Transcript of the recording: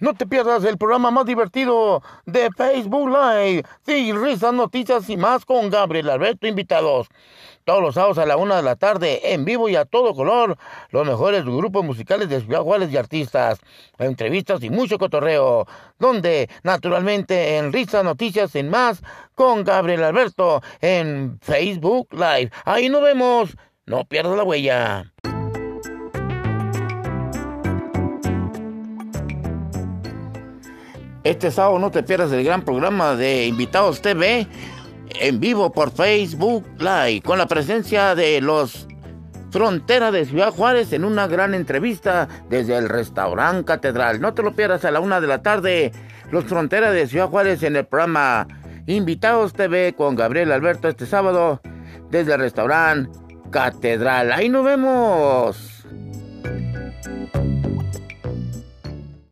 No te pierdas el programa más divertido de Facebook Live. Sí, risas, noticias y más con Gabriel Alberto invitados. Todos los sábados a la una de la tarde, en vivo y a todo color, los mejores grupos musicales de y artistas, entrevistas y mucho cotorreo. Donde, naturalmente, en risas, noticias y más con Gabriel Alberto en Facebook Live. Ahí nos vemos. No pierdas la huella. Este sábado no te pierdas el gran programa de Invitados TV en vivo por Facebook Live con la presencia de los Frontera de Ciudad Juárez en una gran entrevista desde el restaurante Catedral. No te lo pierdas a la una de la tarde. Los Fronteras de Ciudad Juárez en el programa Invitados TV con Gabriel Alberto este sábado desde el restaurante Catedral. Ahí nos vemos.